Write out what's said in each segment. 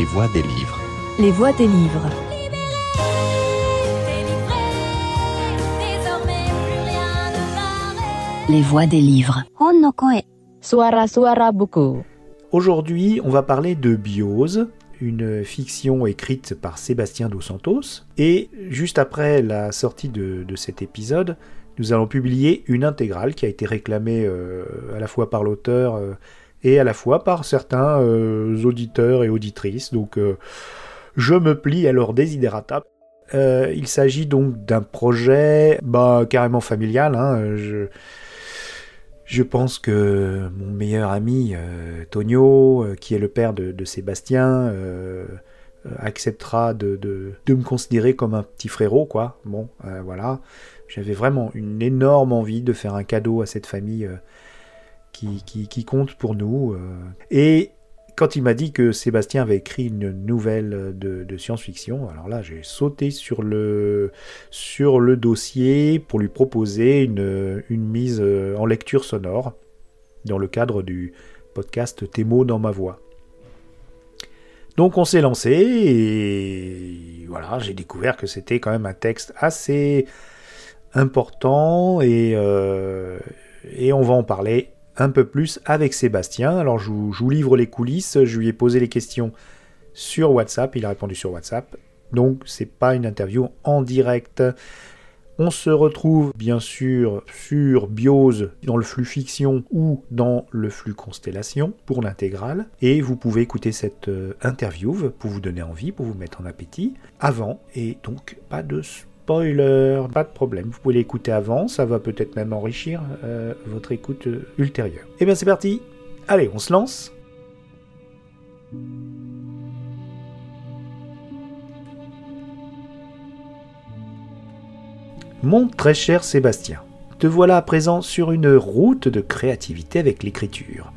Les voix des livres. Les voix des livres. Les voix des livres. Suara-suara buku. Aujourd'hui, on va parler de Biose, une fiction écrite par Sébastien Dos Santos. Et juste après la sortie de, de cet épisode, nous allons publier une intégrale qui a été réclamée euh, à la fois par l'auteur euh, et à la fois par certains euh, auditeurs et auditrices. Donc euh, je me plie à leur desiderata. Euh, il s'agit donc d'un projet bah, carrément familial. hein. Je, pense que mon meilleur ami euh, Tonio, qui est le père de, Sébastien, acceptera de, me considérer comme un petit frérot, quoi. Bon, voilà. J'avais vraiment une énorme envie de faire un cadeau à cette famille qui, compte pour nous. euh. Et quand il m'a dit que Sébastien avait écrit une nouvelle de, de science-fiction, alors là j'ai sauté sur le, sur le dossier pour lui proposer une, une mise euh, en lecture sonore dans le cadre du podcast Tes mots dans ma voix. Donc on s'est lancé et voilà, j'ai découvert que c'était quand même un texte assez important et, euh, et on va en parler un peu plus avec Sébastien. Alors je vous, livre les coulisses, je lui ai posé les questions sur WhatsApp, il a répondu sur WhatsApp. Donc c'est pas une interview en direct. On se retrouve bien sûr sur Biose dans le flux fiction ou dans le flux constellation pour l'intégrale. Et vous pouvez écouter cette euh, interview pour vous donner envie, pour vous mettre en appétit avant. Et donc pas de spoiler, pas de problème. Vous pouvez l'écouter avant, ça va peut-être même enrichir euh, votre écoute euh, ultérieure. Et bien c'est parti. Allez, on se lance. Mon très cher Sébastien, te voilà à présent sur une route de créativité avec l'écriture.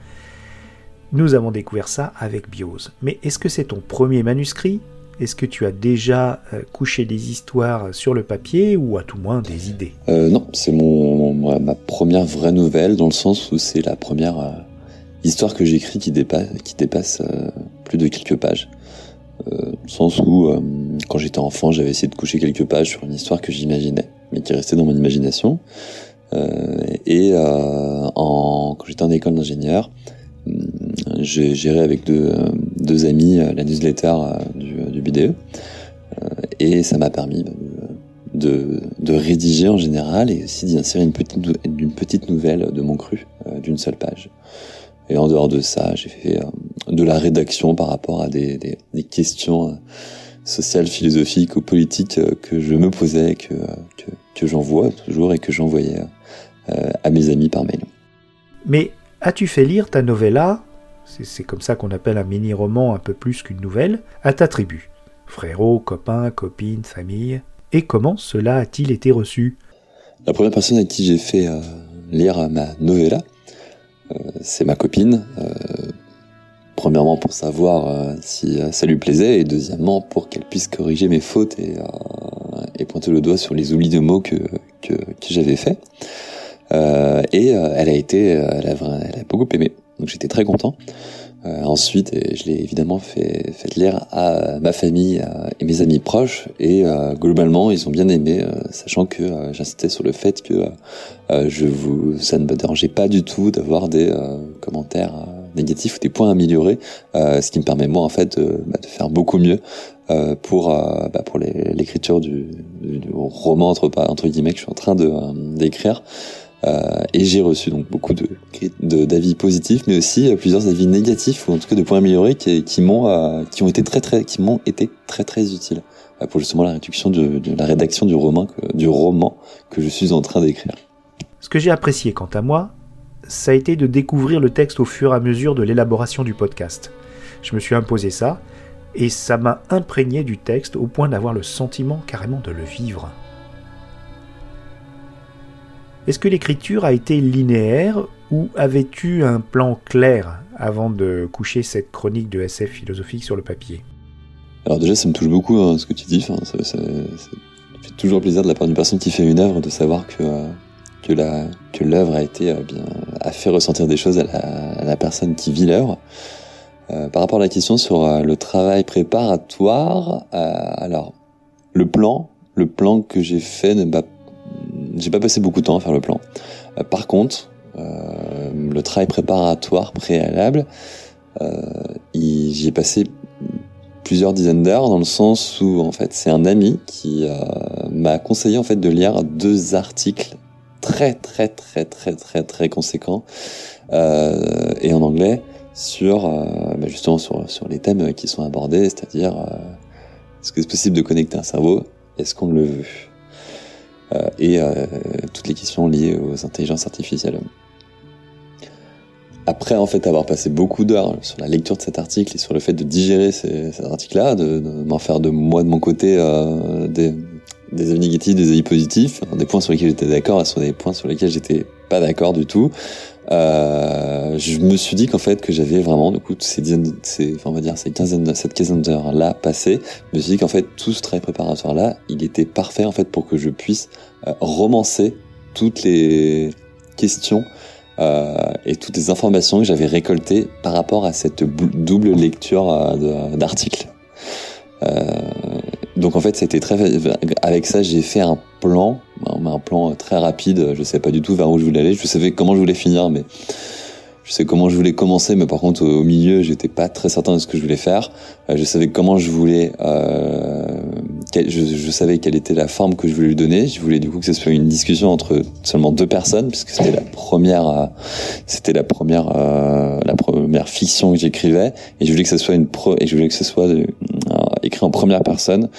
Nous avons découvert ça avec Biose. Mais est-ce que c'est ton premier manuscrit? Est-ce que tu as déjà euh, couché des histoires sur le papier ou à tout moins des idées? Euh, non, c'est mon, ma première vraie nouvelle dans le sens où c'est la première euh, histoire que j'écris qui dépasse, qui dépasse euh, plus de quelques pages. Dans le sens où, quand j'étais enfant, j'avais essayé de coucher quelques pages sur une histoire que j'imaginais, mais qui restait dans mon imagination. Et en, quand j'étais en école d'ingénieur, j'ai géré avec deux, euh, amis euh, la newsletter euh, du, BDE. Et ça m'a permis de, rédiger en général et aussi d'y insérer une petite, nouvelle de mon cru d'une seule page. Et en dehors de ça, j'ai fait de la rédaction par rapport à des, questions sociales, philosophiques ou politiques que je me posais, que, j'envoie toujours et que j'envoyais à mes amis par mail. Mais as-tu fait lire ta novella? C'est, comme ça qu'on appelle un mini-roman un peu plus qu'une nouvelle, à ta tribu. Frérot, copains, copines, famille. Et comment cela a-t-il été reçu? La première personne à qui j'ai fait euh, lire ma novella, euh, c'est ma copine. euh, premièrement pour savoir si ça lui plaisait et deuxièmement pour qu'elle puisse corriger mes fautes et, pointer le doigt sur les oublis de mots que, que, j'avais fait. Et elle a été, elle a, elle a beaucoup aimé, donc j'étais très content. Euh, ensuite, et je l'ai évidemment fait, fait lire à ma famille euh, et mes amis proches, et euh, globalement, ils ont bien aimé, euh, sachant que euh, j'insistais sur le fait que euh, je vous, ça ne me dérangeait pas du tout d'avoir des euh, commentaires euh, négatifs ou des points améliorés, euh, ce qui me permet moi en fait de, bah, de faire beaucoup mieux euh, pour euh, bah, pour l'écriture du, du, roman entre, entre guillemets que je suis en train de euh, d'écrire. Euh, et j'ai reçu donc beaucoup de d'avis positifs, mais aussi euh, plusieurs avis négatifs ou en tout cas de points améliorés qui, qui m'ont euh, qui ont été très très qui m'ont été très très utiles pour justement la réduction de, la rédaction du roman que je suis en train d'écrire. Ce que j'ai apprécié quant à moi, ça a été de découvrir le texte au fur et à mesure de l'élaboration du podcast. Je me suis imposé ça, et ça m'a imprégné du texte au point d'avoir le sentiment carrément de le vivre. Est-ce que l'écriture a été linéaire ou avais-tu un plan clair avant de coucher cette chronique de SF philosophique sur le papier? Alors déjà, ça me touche beaucoup hein, ce que tu dis. Enfin, ça, fait toujours plaisir de la part d'une personne qui fait une œuvre de savoir que euh, que l'œuvre a été euh, bien a fait ressentir des choses à la, personne qui vit l'œuvre. Euh, par rapport à la question sur le travail préparatoire, alors le plan, le plan que j'ai fait, j'ai pas passé beaucoup de temps à faire le plan. par contre, le travail préparatoire préalable, j'y ai passé plusieurs dizaines d'heures dans le sens où en fait c'est un ami qui m'a conseillé en fait de lire deux articles très très très très très très conséquents et en anglais sur euh, bah, justement sur, sur les thèmes qui sont abordés, c'est-à-dire euh, est-ce que c'est possible de connecter un cerveau? Est-ce qu'on le veut? euh, Et toutes les questions liées aux intelligences artificielles. Après en fait avoir passé beaucoup d'heures sur la lecture de cet article et sur le fait de digérer cet article-là, de, m'en faire de moi de mon côté des, des avis négatifs, des avis positifs, des points sur lesquels j'étais d'accord et sur des points sur lesquels j'étais pas d'accord du tout, euh, je me suis dit qu'en fait que j'avais vraiment du coup ces dizaines, ces, enfin, on va dire ces quinzaine, cette quinzaine d'heures là passées, je me suis dit qu'en fait tout ce travail préparatoire là, il était parfait en fait pour que je puisse euh, romancer toutes les questions euh, et toutes les informations que j'avais récoltées par rapport à cette double lecture euh, d'articles. Donc en fait, c'était très avec ça, j'ai fait un plan, un plan très rapide. Je savais pas du tout vers où je voulais aller. Je savais comment je voulais finir, mais je sais comment je voulais commencer, mais par contre au milieu, j'étais pas très certain de ce que je voulais faire. Euh, je savais comment je voulais, euh, je, savais quelle était la forme que je voulais lui donner. Je voulais du coup que ce soit une discussion entre seulement deux personnes, puisque c'était la première, euh, c'était la première, euh, la première fiction que j'écrivais, et je voulais que ce soit une pro, et je voulais que ce soit écrit en première personne,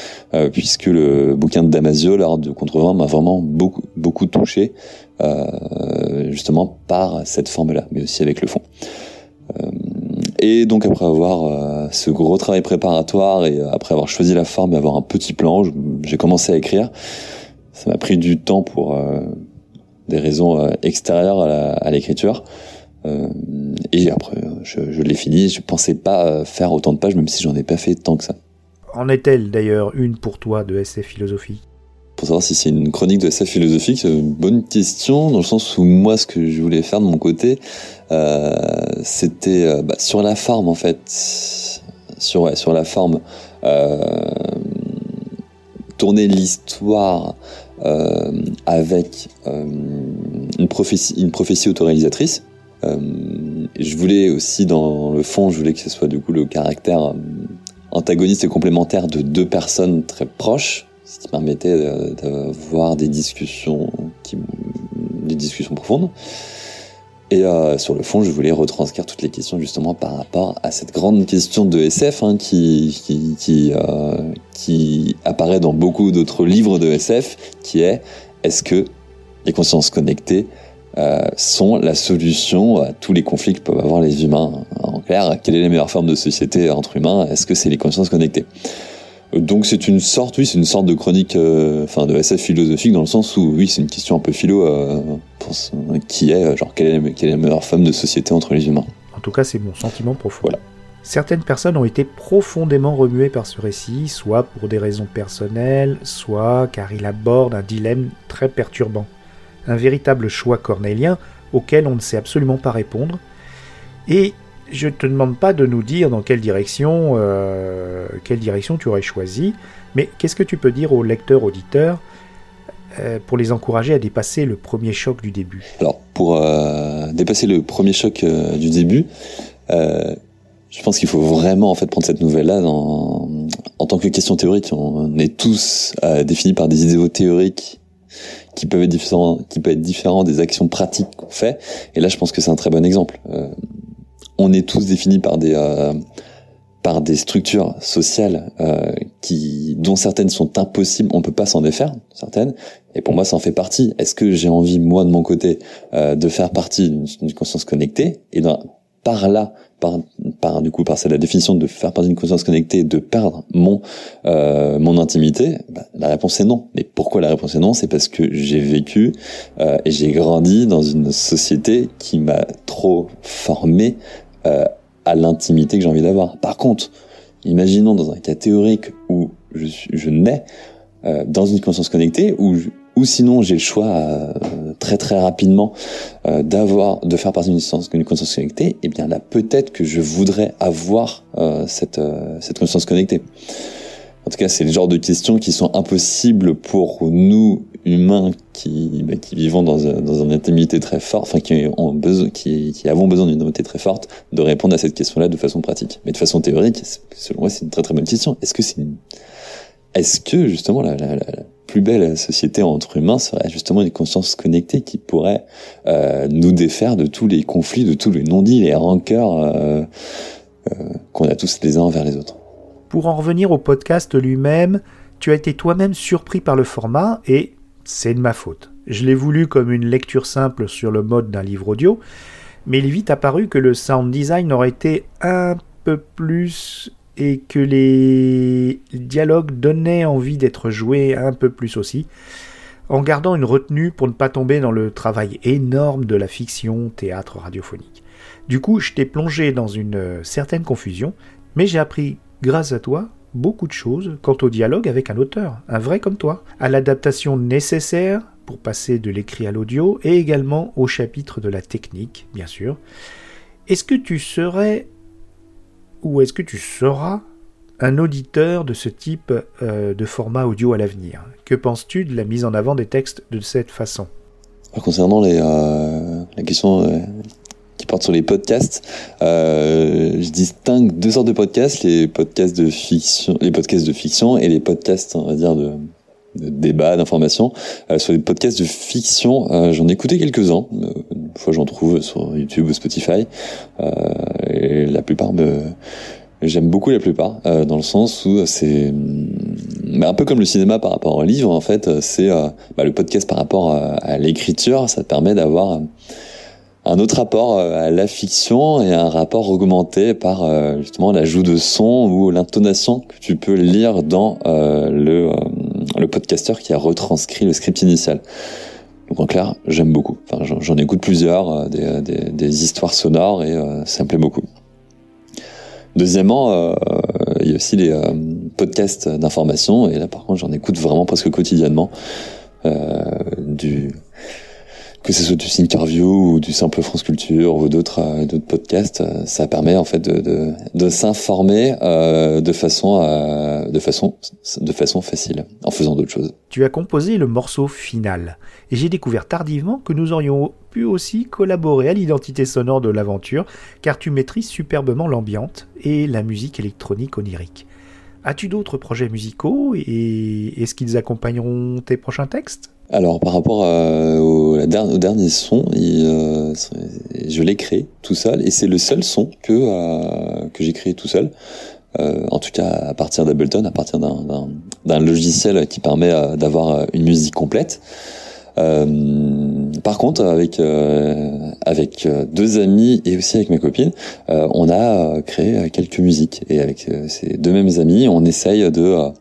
puisque le bouquin de Damasio, l'art de contre m'a vraiment beaucoup, beaucoup touché. Euh, justement par cette forme-là, mais aussi avec le fond. Euh, et donc après avoir euh, ce gros travail préparatoire et après avoir choisi la forme et avoir un petit plan, j'ai commencé à écrire. Ça m'a pris du temps pour des raisons extérieures à l'écriture. et après, je, je l'ai fini. Je pensais pas faire autant de pages, même si j'en ai pas fait tant que ça. En est-elle d'ailleurs une pour toi de SF Philosophie? Pour savoir si c'est une chronique de SF philosophique, bonne question, dans le sens où moi, ce que je voulais faire de mon côté, euh, c'était euh, bah, sur la forme, en fait. Sur, sur la forme. Euh, tourner l'histoire avec une, prophétie, une prophétie autoréalisatrice. je voulais aussi, dans le fond, je voulais que ce soit du coup le caractère antagoniste et complémentaire de deux personnes très proches ce qui permettait d'avoir des discussions, des discussions profondes. Et euh, sur le fond, je voulais retranscrire toutes les questions justement par rapport à cette grande question de SF hein, euh, qui, apparaît dans beaucoup d'autres livres de SF, qui est est-ce que les consciences connectées euh, sont la solution à tous les conflits que peuvent avoir les humains En clair, quelle est la meilleure forme de société entre humains? Est-ce que c'est les consciences connectées? Donc c'est une sorte, oui, c'est une sorte de chronique, euh, enfin de SF philosophique dans le sens où oui, c'est une question un peu philo, euh, qui est euh, genre quelle est, la meilleure forme de société entre les humains? En tout cas, c'est mon sentiment profond. Voilà. Certaines personnes ont été profondément remuées par ce récit, soit pour des raisons personnelles, soit car il aborde un dilemme très perturbant, un véritable choix cornélien auquel on ne sait absolument pas répondre, et je ne te demande pas de nous dire dans quelle direction, euh, quelle direction tu aurais choisi, mais qu'est-ce que tu peux dire aux lecteurs, auditeurs, euh, pour les encourager à dépasser le premier choc du début? Alors, pour euh, dépasser le premier choc du début, je pense qu'il faut vraiment en fait prendre cette nouvelle-là en tant que question théorique. On est tous définis par des idéaux théoriques qui peuvent être différents, qui peuvent être différents des actions pratiques qu'on fait. Et là, je pense que c'est un très bon exemple on est tous définis par des euh, par des structures sociales euh, qui dont certaines sont impossibles, on peut pas s'en défaire, certaines. Et pour moi, ça en fait partie. Est-ce que j'ai envie moi de mon côté euh, de faire partie d'une conscience connectée? Et dans, par là, par, par du coup, par c'est la définition de faire partie d'une conscience connectée, de perdre mon euh, mon intimité, bah, la réponse est non. Mais pourquoi la réponse est non? C'est parce que j'ai vécu euh, et j'ai grandi dans une société qui m'a trop formé euh, à l'intimité que j'ai envie d'avoir. Par contre, imaginons dans un cas théorique où je, je nais euh, dans une conscience connectée, où ou sinon j'ai le choix euh, très très rapidement euh, d'avoir de faire partie d'une conscience, connectée, et eh bien là peut-être que je voudrais avoir euh, cette cette conscience connectée. En tout cas, c'est le genre de questions qui sont impossibles pour nous humains qui bah, qui vivons dans, dans une intimité très forte, enfin qui ont besoin qui, qui avons besoin d'une intimité très forte, de répondre à cette question-là de façon pratique. Mais de façon théorique, selon moi, c'est une très très bonne question. Est-ce que c'est est-ce que justement la, la, la, plus belle société entre humains serait justement une conscience connectée qui pourrait euh, nous défaire de tous les conflits, de tous les non-dits, les rancœurs euh, euh, qu'on a tous les uns envers les autres? Pour en revenir au podcast lui-même, tu as été toi-même surpris par le format et c'est de ma faute. Je l'ai voulu comme une lecture simple sur le mode d'un livre audio, mais il est vite apparu que le sound design aurait été un peu plus et que les dialogues donnaient envie d'être joués un peu plus aussi, en gardant une retenue pour ne pas tomber dans le travail énorme de la fiction théâtre radiophonique. Du coup, je t'ai plongé dans une certaine confusion, mais j'ai appris, grâce à toi, beaucoup de choses quant au dialogue avec un auteur, un vrai comme toi, à l'adaptation nécessaire pour passer de l'écrit à l'audio, et également au chapitre de la technique, bien sûr. Est-ce que tu serais ou est-ce que tu seras un auditeur de ce type euh, de format audio à l'avenir? Que penses-tu de la mise en avant des textes de cette façon? Concernant euh, la question euh, qui porte sur les podcasts, je distingue deux sortes de podcasts les podcasts de fiction, les podcasts de fiction et les podcasts, on va dire, de, de débat, d'information. sur les podcasts de fiction, j'en ai écouté quelques-uns. une fois, j'en trouve sur YouTube ou Spotify. et la plupart me J'aime beaucoup la plupart, euh, dans le sens où c'est mais un peu comme le cinéma par rapport au livre, en fait, c'est euh, bah, le podcast par rapport à, l'écriture, ça permet d'avoir un autre rapport euh, à la fiction et un rapport augmenté par justement l'ajout de son ou l'intonation que tu peux lire dans le, le podcasteur qui a retranscrit le script initial. Donc en clair, j'aime beaucoup. Enfin, j'en écoute plusieurs, des, des, histoires sonores et ça me plaît beaucoup. Deuxièmement, euh, il y a aussi les euh, podcasts d'information, et là par contre j'en écoute vraiment presque quotidiennement. Euh, du que ce soit du interview ou du simple France Culture ou d'autres euh, podcasts, euh, ça permet en fait de s'informer euh, de façon de façon de façon facile en faisant d'autres choses. Tu as composé le morceau final et j'ai découvert tardivement que nous aurions pu aussi collaborer à l'identité sonore de l'aventure car tu maîtrises superbement l'ambiance et la musique électronique onirique. As-tu d'autres projets musicaux et est-ce qu'ils accompagneront tes prochains textes? Alors par rapport au, dernier son, euh, je l'ai créé tout seul et c'est le seul son que euh, que j'ai créé tout seul. Euh, en tout cas à partir d'Ableton, à partir d'un logiciel qui permet d'avoir une musique complète. par contre, avec avec deux amis et aussi avec ma copine, on a créé quelques musiques et avec ces deux mêmes amis, on essaye de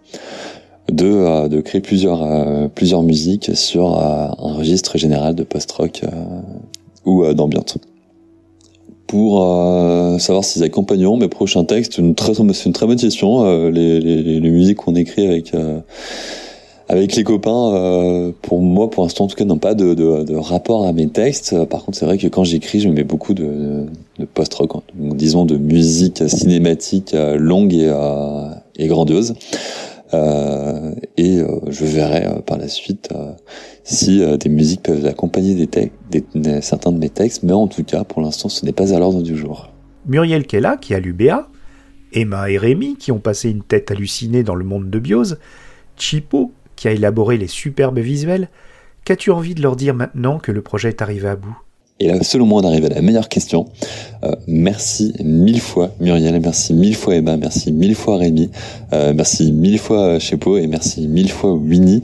de, euh, de créer plusieurs, euh, plusieurs musiques sur euh, un registre général de post-rock ou d'ambiance. Pour savoir s'ils accompagneront mes prochains textes, une très, c'est une très bonne question. Les, les, les, musiques qu'on écrit avec avec les copains, pour moi, pour l'instant, en tout cas, n'ont pas de, de, de, rapport à mes textes. Par contre, c'est vrai que quand j'écris, je mets beaucoup de, de post-rock, disons de musique cinématique longue et, et grandiose. Euh, et euh, je verrai euh, par la suite si des musiques peuvent accompagner certains de mes textes, mais en tout cas, pour l'instant, ce n'est pas à l'ordre du jour. Muriel Kella, qui a l'UBA, Emma et Rémi, qui ont passé une tête hallucinée dans le monde de Biose, Chipo, qui a élaboré les superbes visuels, qu'as-tu envie de leur dire maintenant que le projet est arrivé à bout? Et là, selon moi, on arrive à la meilleure question. Euh, merci mille fois Muriel, merci mille fois Emma, merci mille fois Rémi, euh, merci mille fois Chepo et merci mille fois Winnie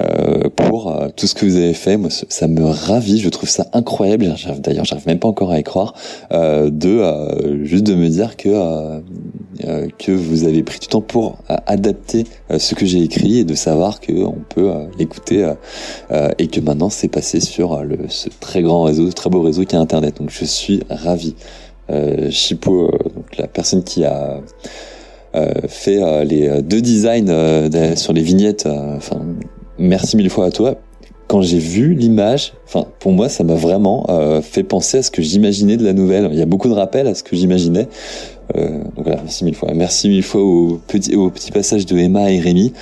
euh, pour euh, tout ce que vous avez fait. Moi, ça me ravit, je trouve ça incroyable. D'ailleurs, j'arrive même pas encore à y croire euh, de juste de me dire que que vous avez pris du temps pour adapter ce que j'ai écrit et de savoir que on peut l'écouter et que maintenant c'est passé sur le, ce très grand réseau, très beau réseau qui est Internet. Donc, je suis ravi. Chipo, donc la personne qui a fait les deux designs sur les vignettes, enfin merci mille fois à toi. Quand j'ai vu l'image, enfin pour moi ça m'a vraiment euh, fait penser à ce que j'imaginais de la nouvelle. Il y a beaucoup de rappels à ce que j'imaginais. Euh, donc voilà, merci mille fois. Merci mille fois au petit, au petit passage de Emma et Rémi.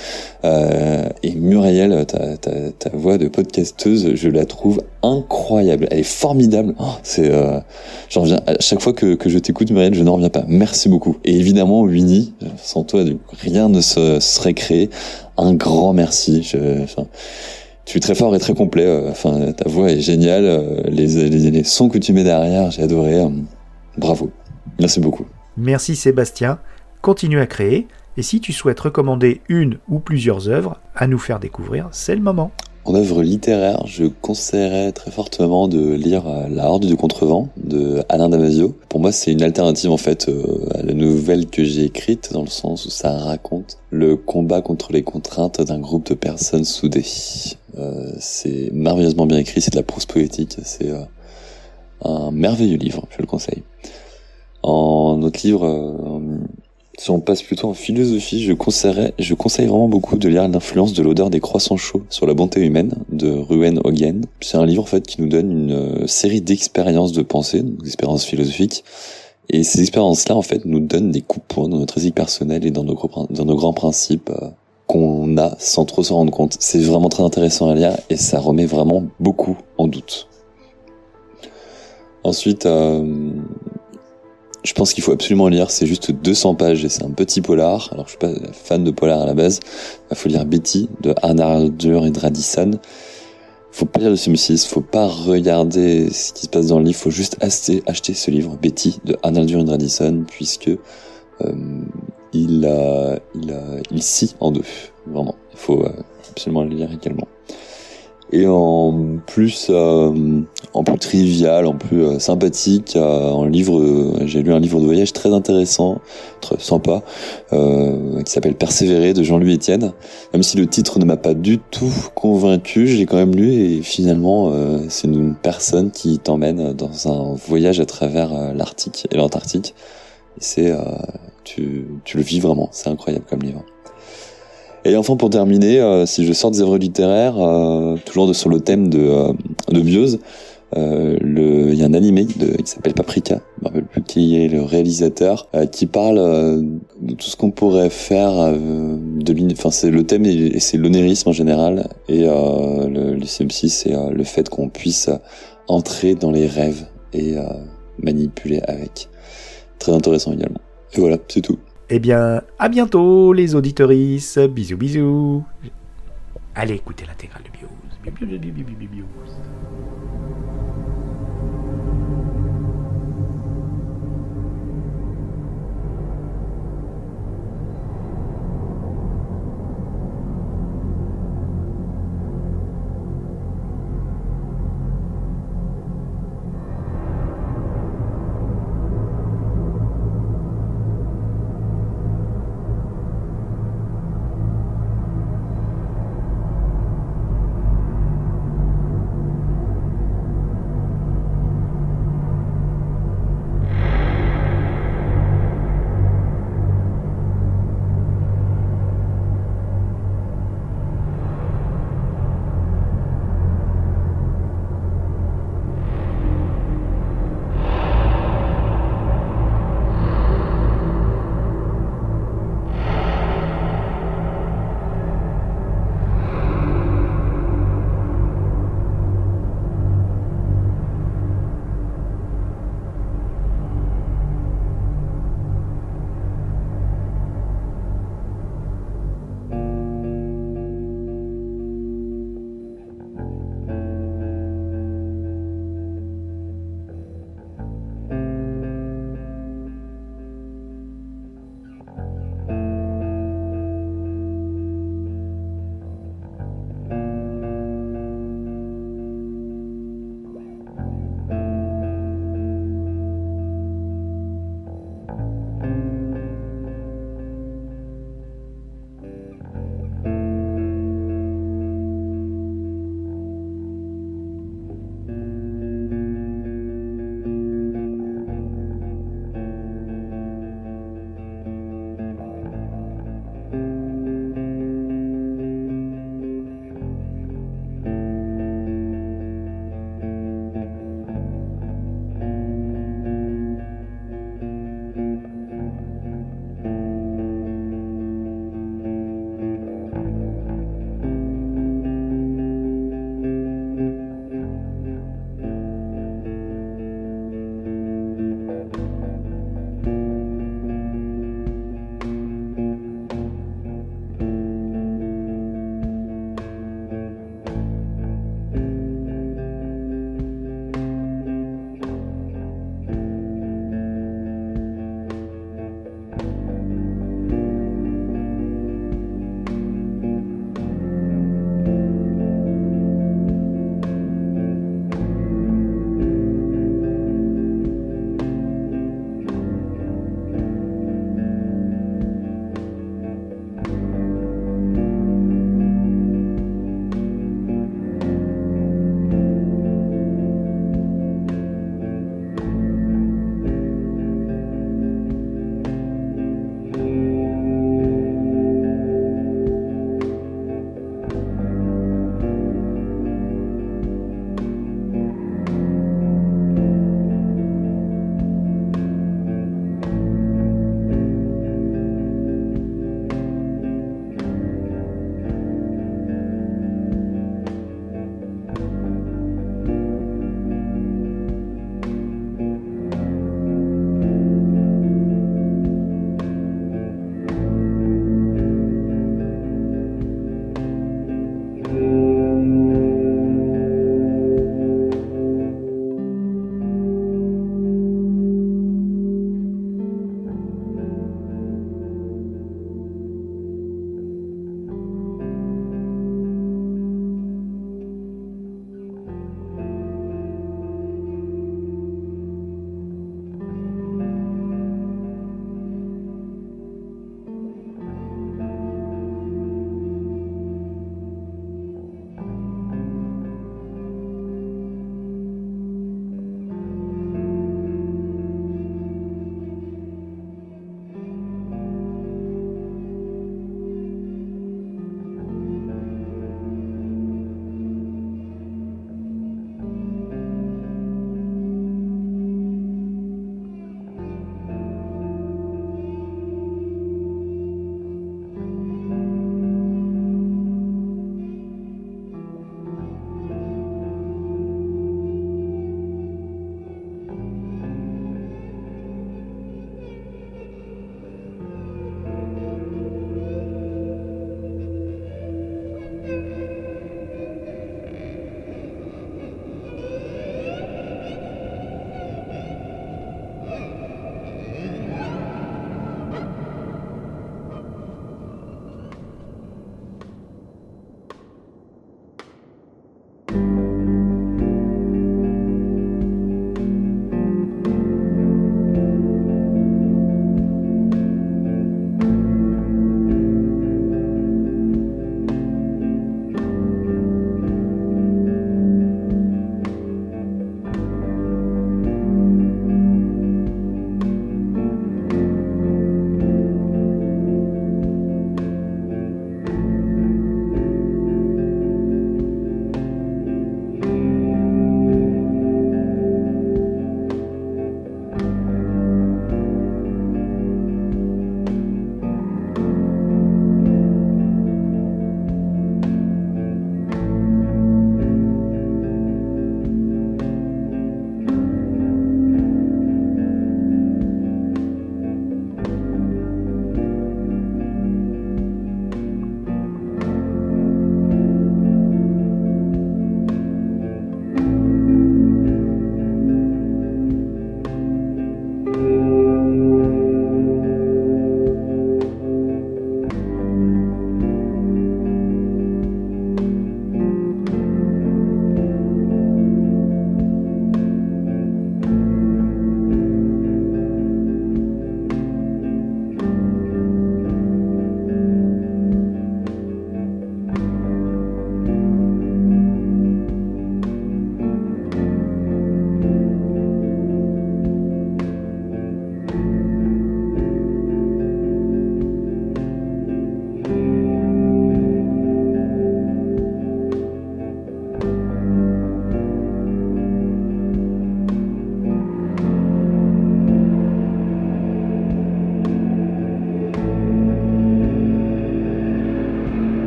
Euh, et Muriel, ta, ta, ta, voix de podcasteuse, je la trouve incroyable. Elle est formidable. Oh, c'est, euh, j'en reviens à chaque fois que, que je t'écoute, Muriel, je n'en reviens pas. Merci beaucoup. Et évidemment, Winnie, sans toi, rien ne se serait créé. Un grand merci. Je, enfin, tu es très fort et très complet. euh, Enfin, ta voix est géniale. euh, Les, les, les sons que tu mets derrière, j'ai adoré. euh, Bravo. Merci beaucoup. Merci Sébastien, continue à créer, et si tu souhaites recommander une ou plusieurs œuvres à nous faire découvrir, c'est le moment. En œuvre littéraire, je conseillerais très fortement de lire euh, La Horde du Contrevent de Alain Damasio. Pour moi, c'est une alternative en fait euh, à la nouvelle que j'ai écrite, dans le sens où ça raconte le combat contre les contraintes d'un groupe de personnes soudées. Euh, c'est merveilleusement bien écrit, c'est de la prose poétique, c'est un merveilleux livre, je le conseille. En autre livre, si on passe plutôt en philosophie, je conseillerais, je conseille vraiment beaucoup de lire l'influence de l'odeur des croissants chauds sur la bonté humaine de Ruben Hogan. C'est un livre en fait qui nous donne une euh, série d'expériences de pensée, d'expériences philosophiques. Et ces expériences-là, en fait, nous donnent des coups de poing dans notre éthique personnelle et dans nos, gros- dans nos grands principes euh, qu'on a sans trop s'en rendre compte. C'est vraiment très intéressant à lire et ça remet vraiment beaucoup en doute. Ensuite, euh, je pense qu'il faut absolument lire, c'est juste 200 pages et c'est un petit polar. Alors je suis pas fan de polar à la base. Il faut lire Betty de Arnaldur et Dradisson. Faut pas lire le Sim 6, faut pas regarder ce qui se passe dans le livre, faut juste acheter, ce livre Betty de Arnaldur et Dradisson puisque euh, il a, il a, il scie en deux, vraiment. Il faut euh, absolument le lire également. Et en plus, euh, en plus trivial, en plus euh, sympathique, euh, en livre, euh, j'ai lu un livre de voyage très intéressant, très sympa, euh, qui s'appelle Persévérer de Jean-Louis Etienne. Même si le titre ne m'a pas du tout convaincu, je l'ai quand même lu et finalement, c'est une personne qui t'emmène dans un voyage à travers l'Arctique et l'Antarctique. Et c'est, tu, tu le vis vraiment, c'est incroyable comme livre. Et enfin, pour terminer, euh, si je sors des œuvres littéraires, euh, toujours sur le thème de, euh, de euh, il y a un animé de, qui s'appelle Paprika, je me rappelle plus qui est le réalisateur, qui parle de tout ce qu'on pourrait faire de enfin c'est le thème et, c'est l'onérisme en général et le, le CM6 c'est le fait qu'on puisse entrer dans les rêves et manipuler avec. Très intéressant également. Et voilà, c'est tout. Eh bien, à bientôt les auditorices, bisous bisous. Allez écoutez l'intégrale de. Bios, bios, bios,